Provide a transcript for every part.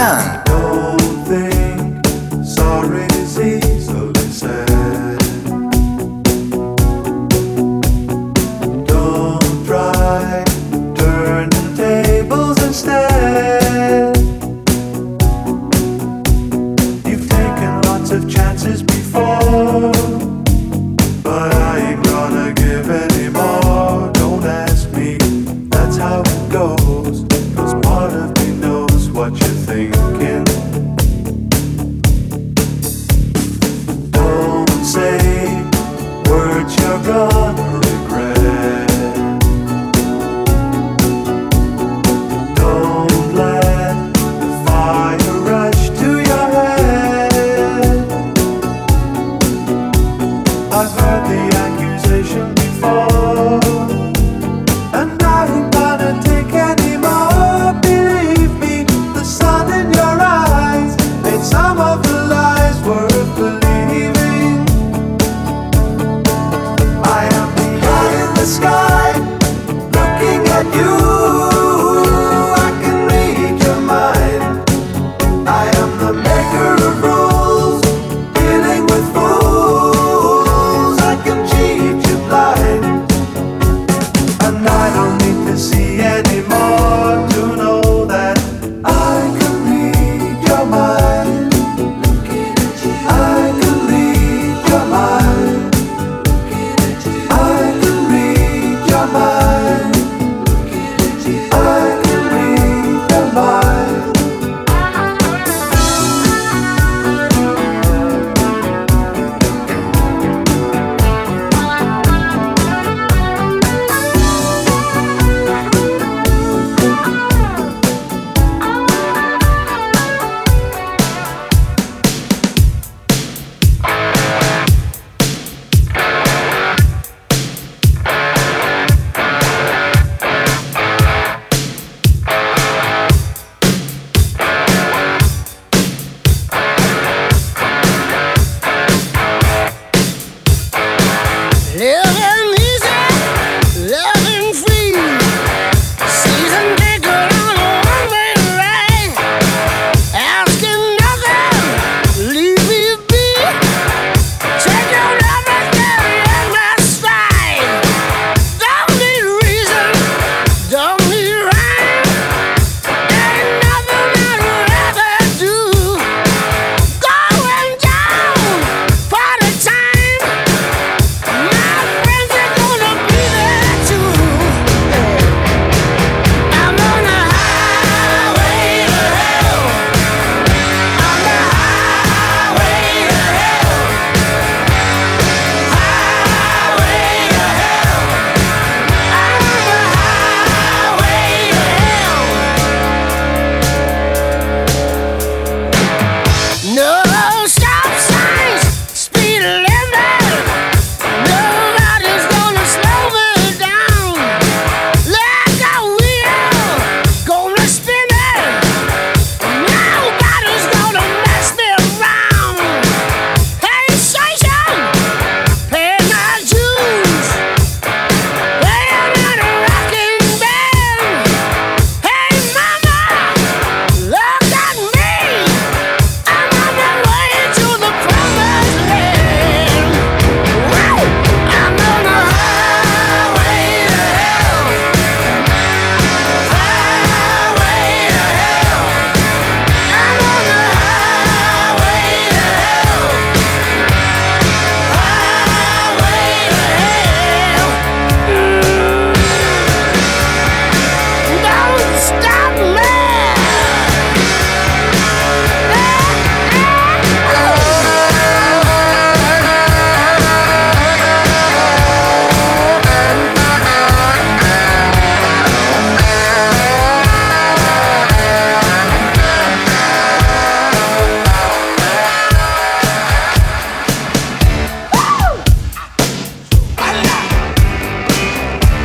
done.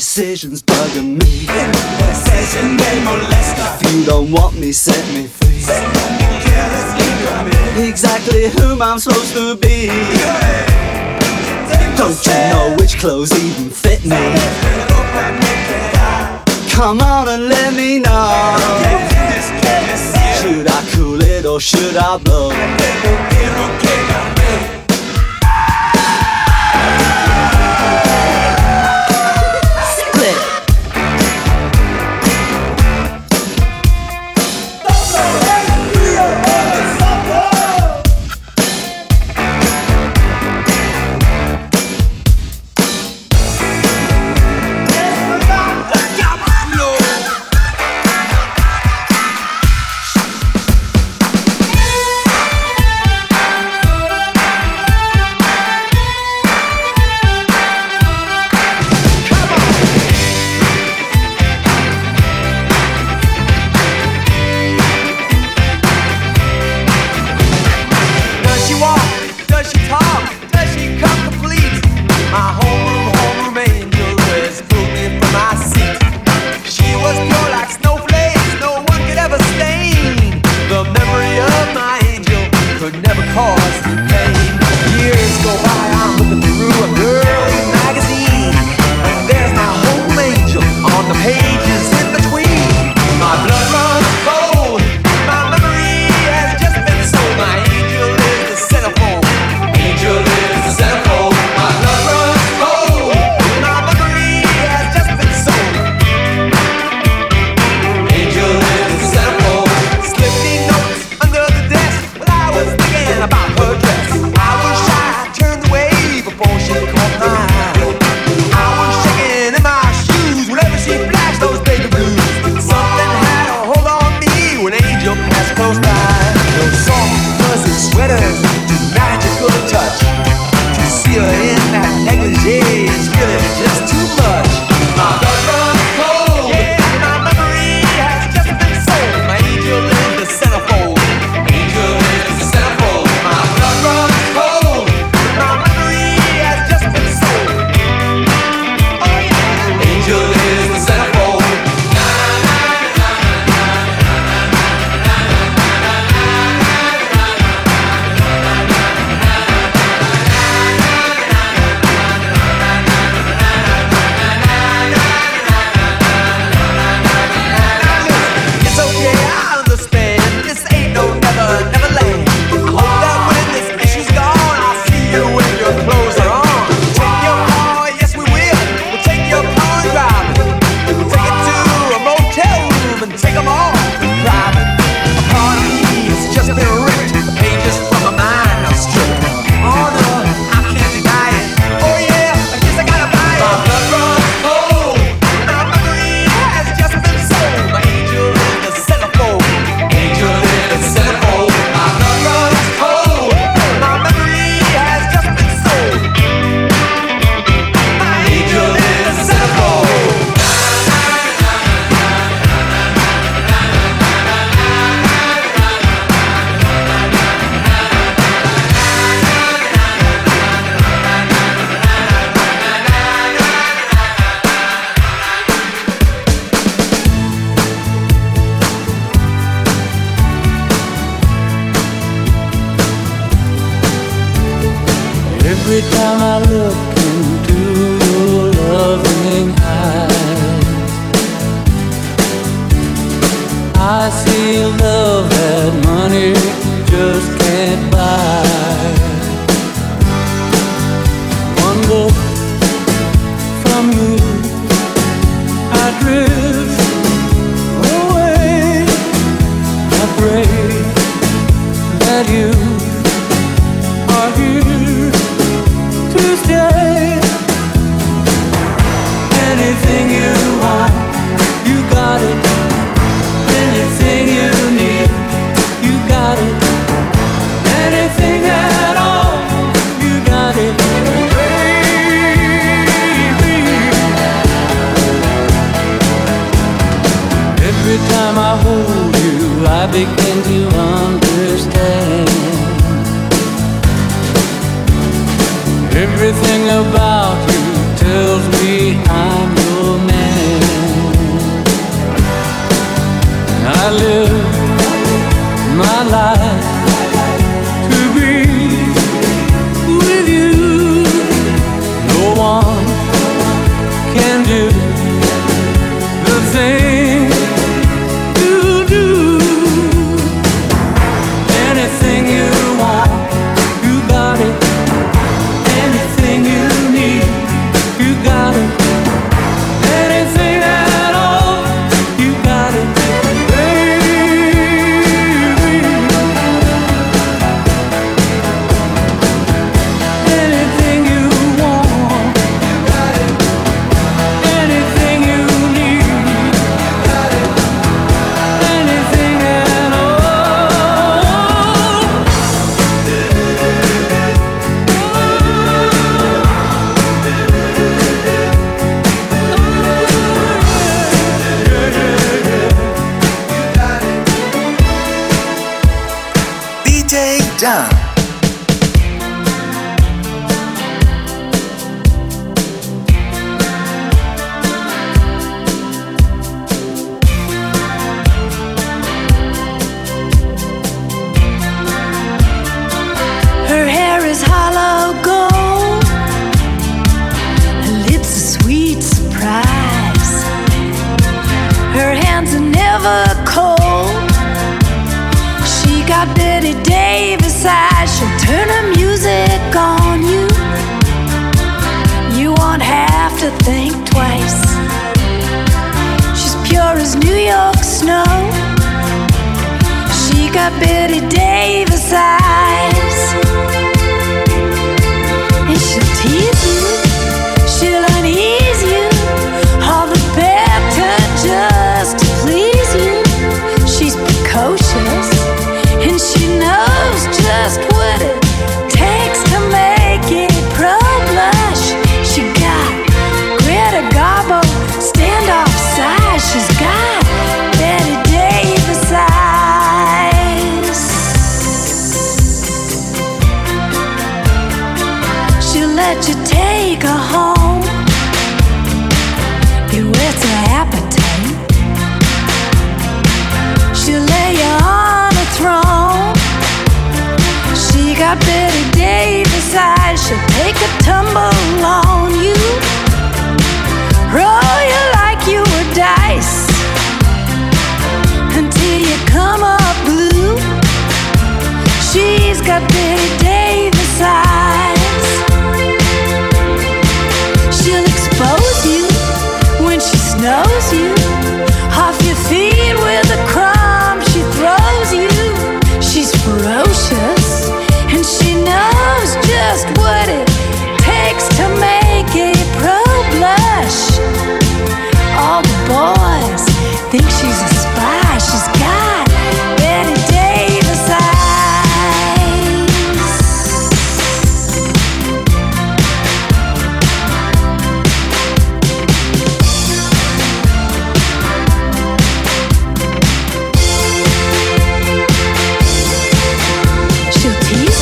decisions bugging me. Decision they If you don't want me, set me free. Exactly who I'm supposed to be. Don't you know which clothes even fit me? Come on and let me know. Should I cool it or should I blow?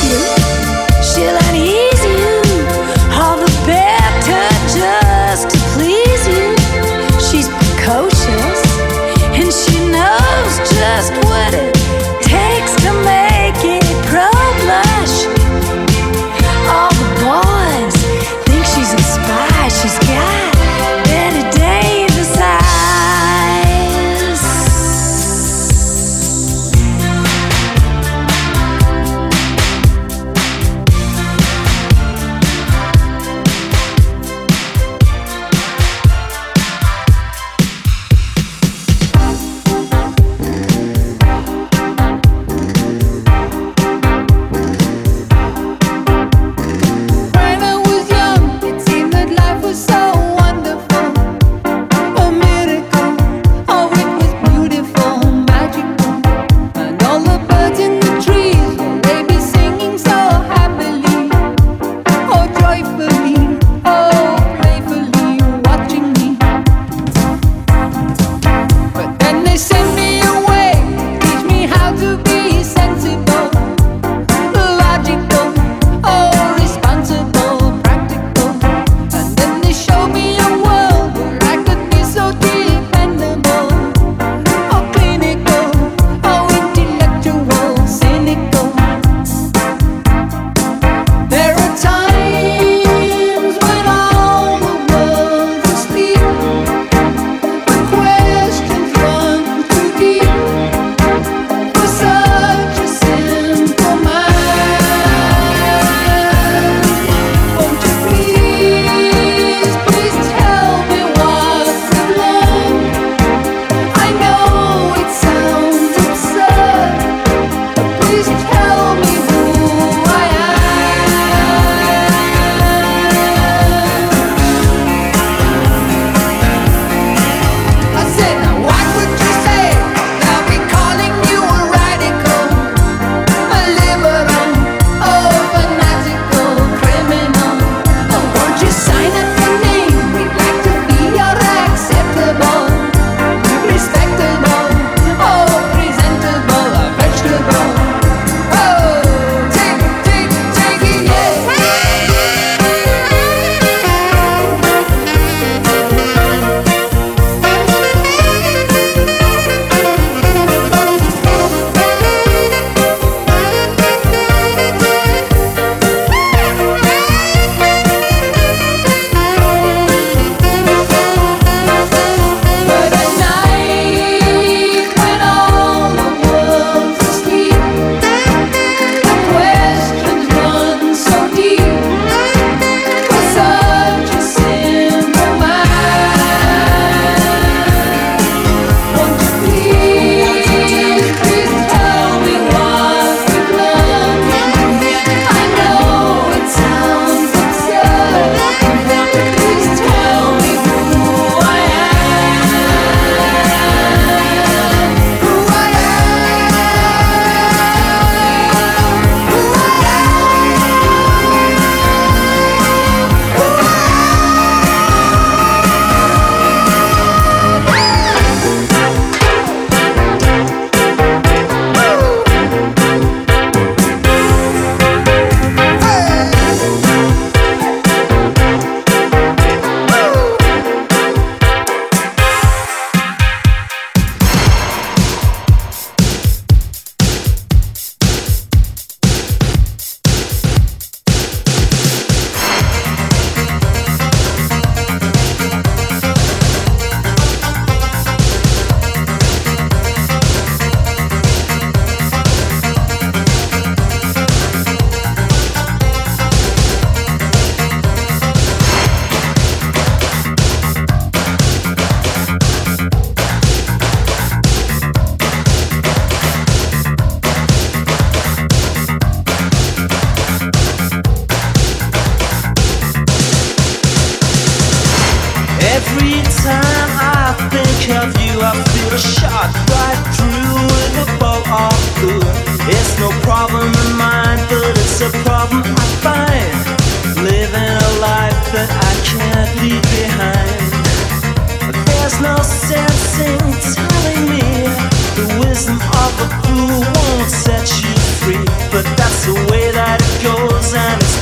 you.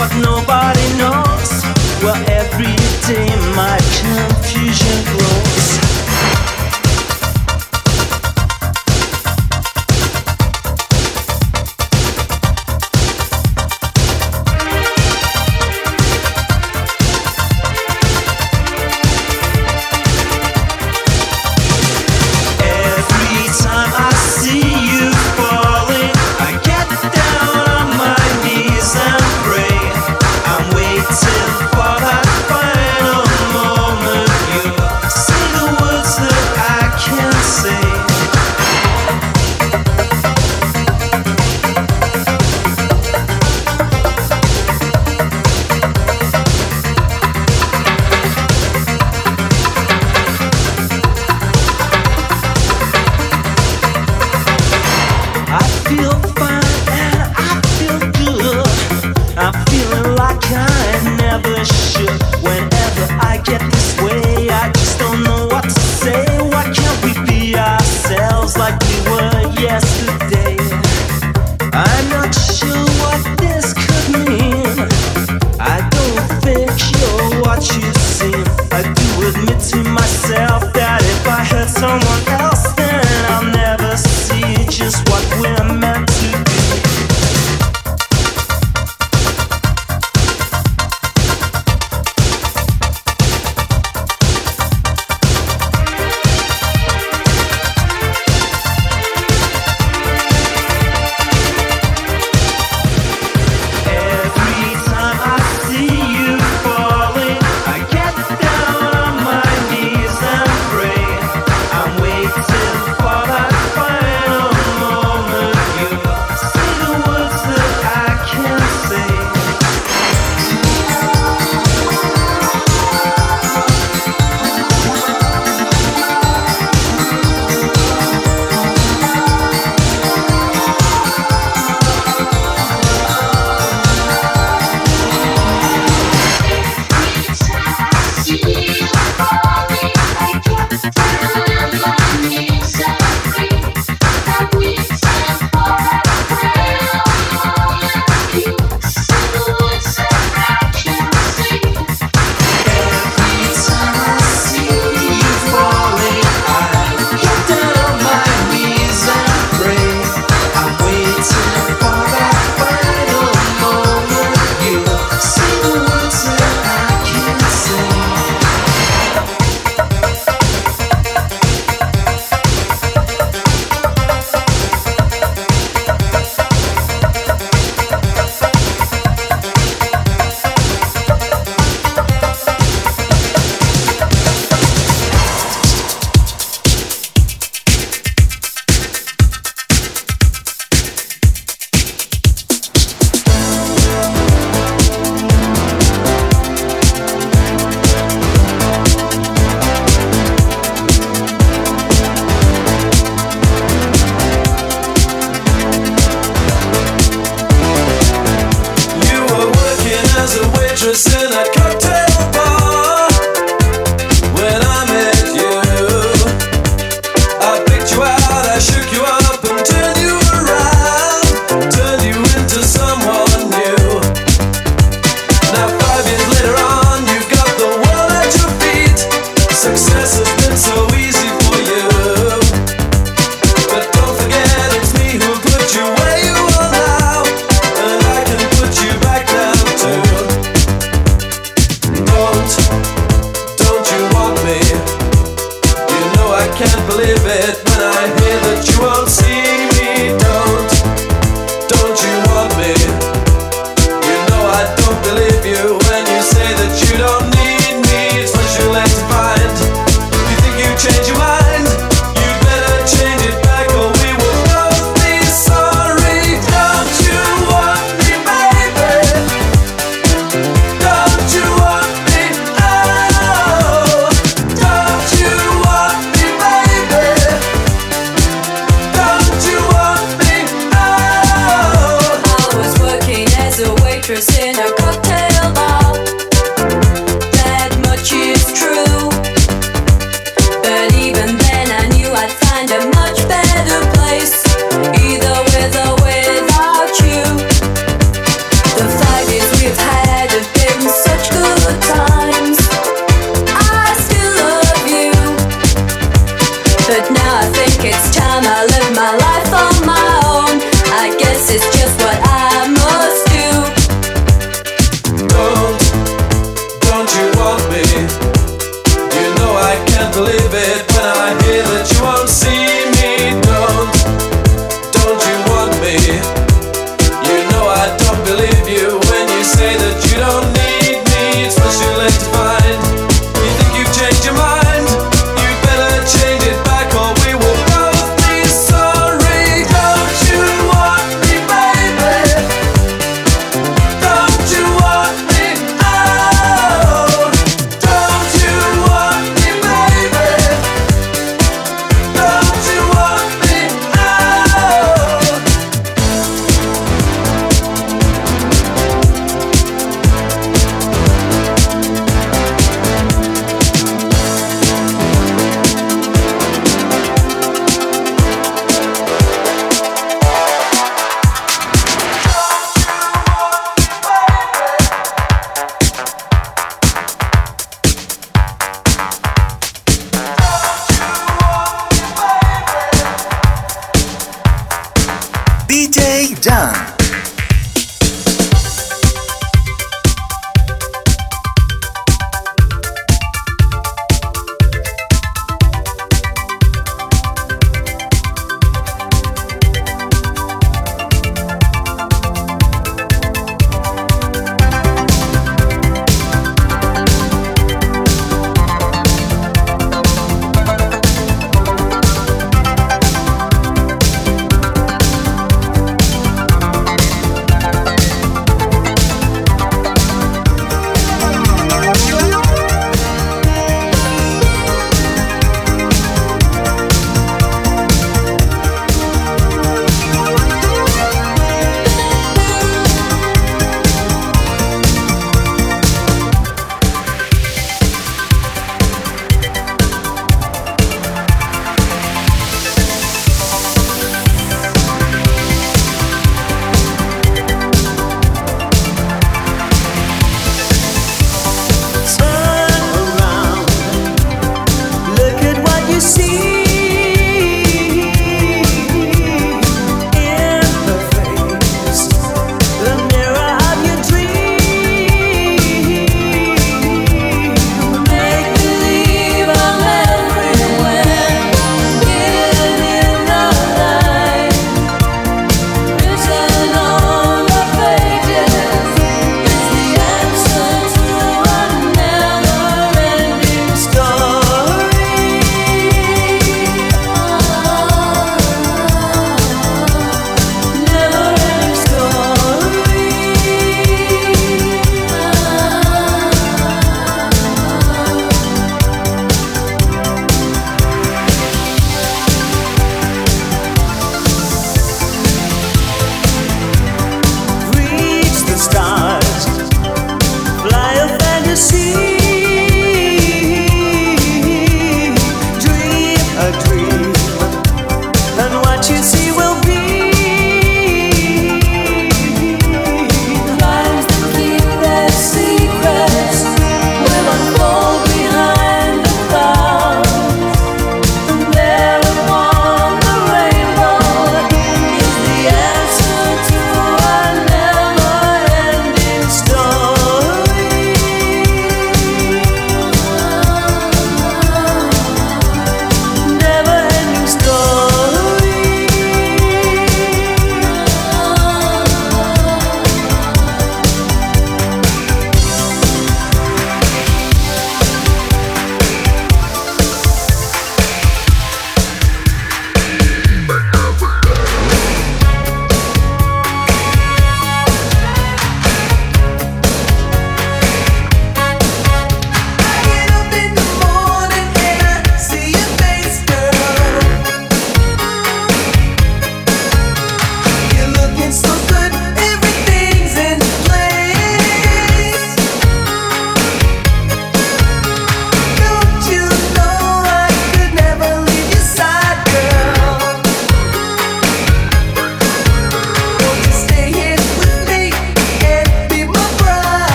What nobody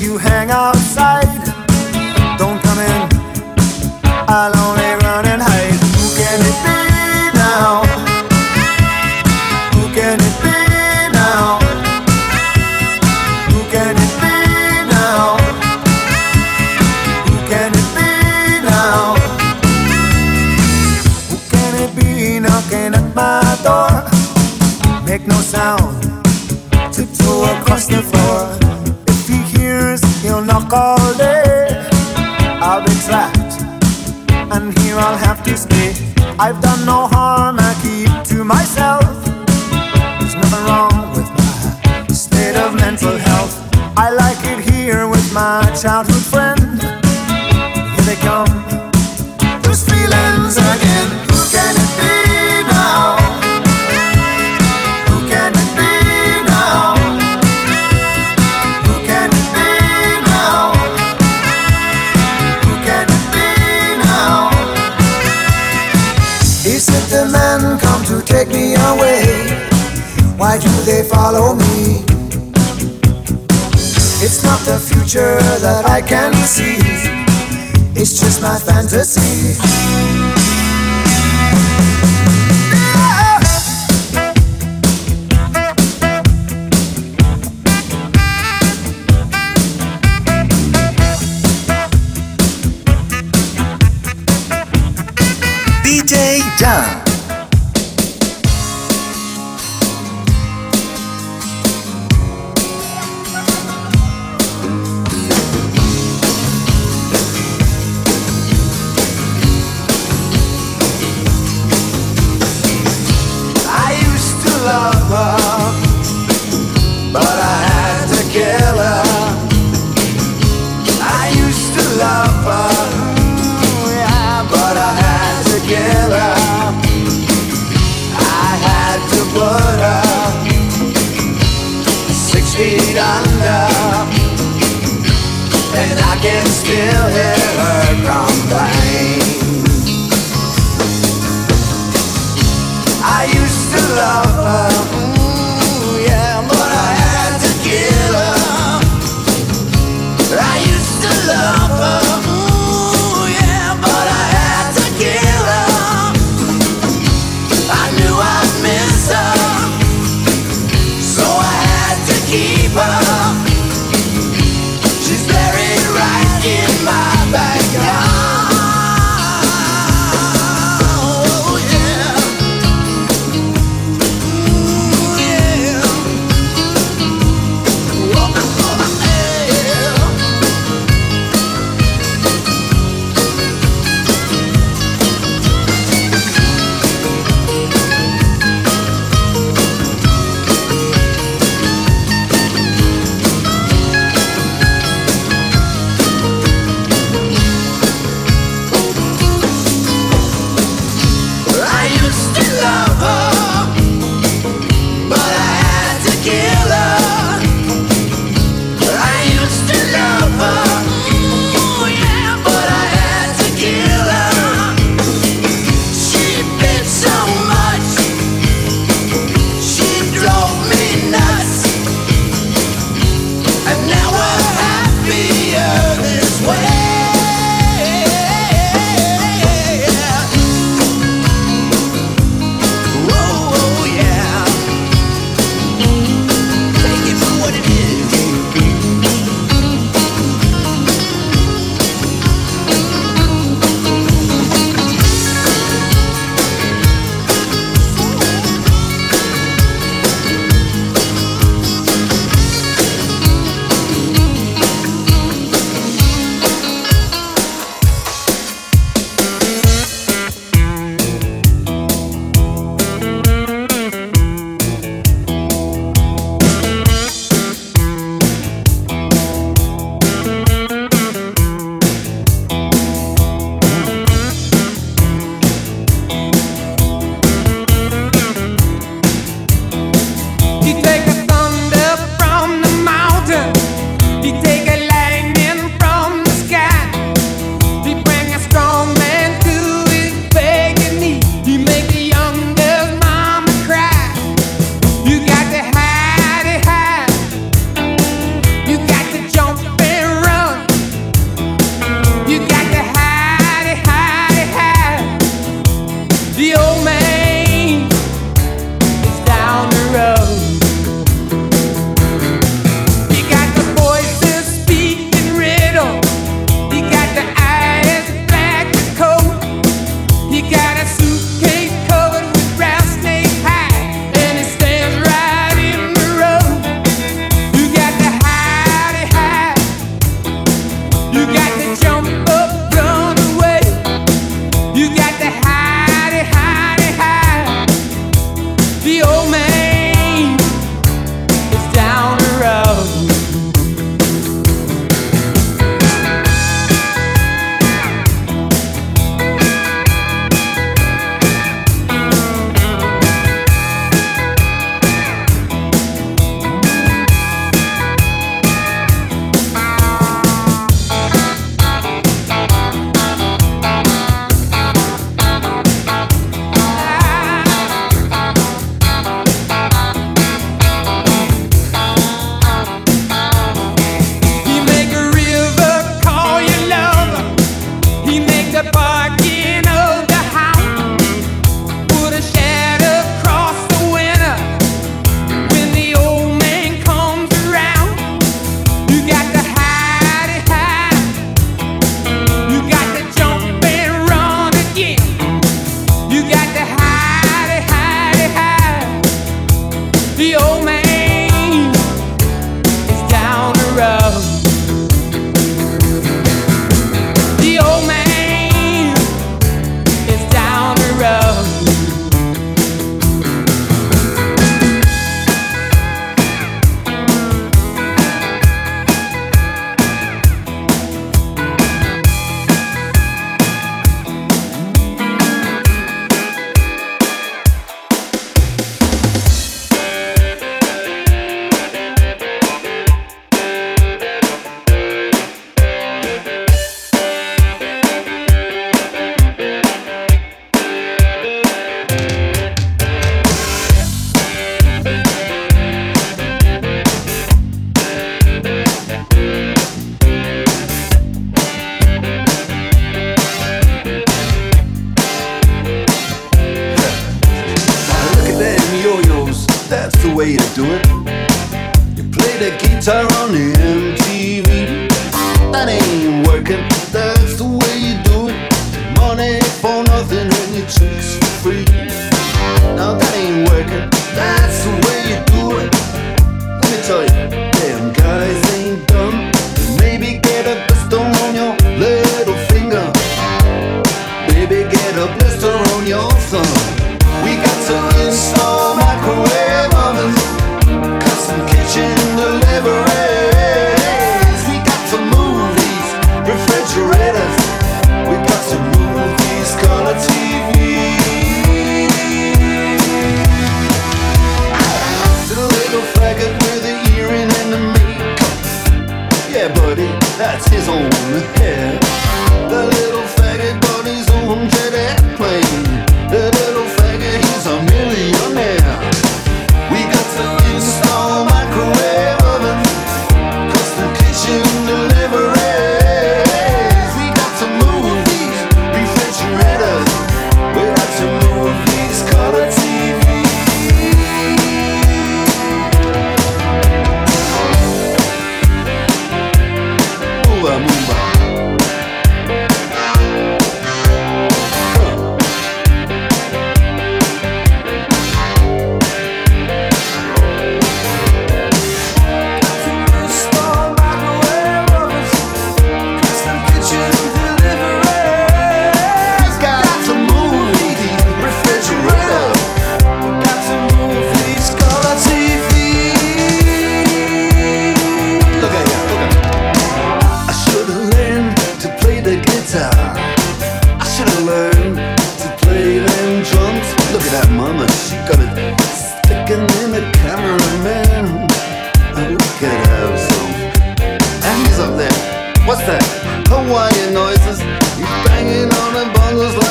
you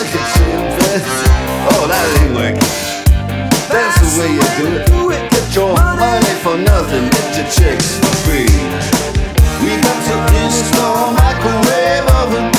Look at you, oh, that ain't working. That's the way you do it. Get your money for nothing, get your chicks for free. We got to install microwave oven.